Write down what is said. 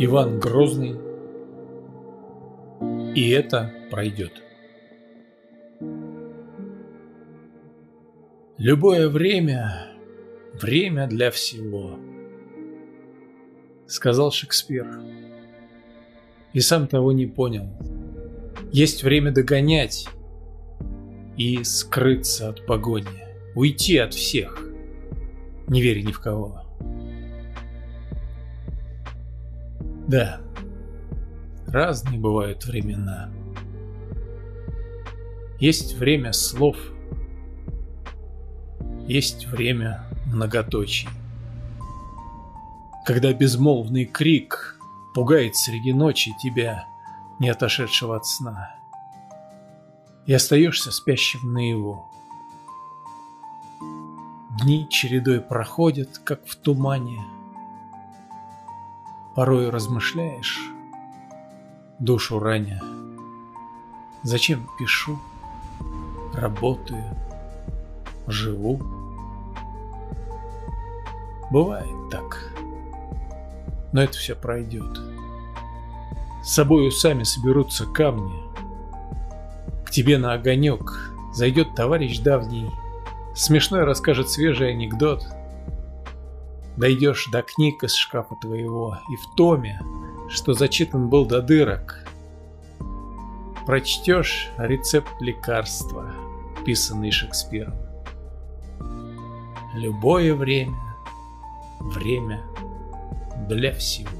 Иван Грозный, и это пройдет. Любое время – время для всего, сказал Шекспир. И сам того не понял. Есть время догонять и скрыться от погони, уйти от всех, не веря ни в кого. Да, разные бывают времена. Есть время слов, есть время многоточий. Когда безмолвный крик пугает среди ночи тебя, не отошедшего от сна, и остаешься спящим наяву. Дни чередой проходят, как в тумане — Порой размышляешь, душу раня. Зачем пишу, работаю, живу? Бывает так, но это все пройдет. С собою сами соберутся камни. К тебе на огонек зайдет товарищ давний, Смешной расскажет свежий анекдот — Дойдешь до книг из шкафа твоего, и в томе, что зачитан был до дырок, прочтешь рецепт лекарства, писанный Шекспиром. Любое время, время для всего.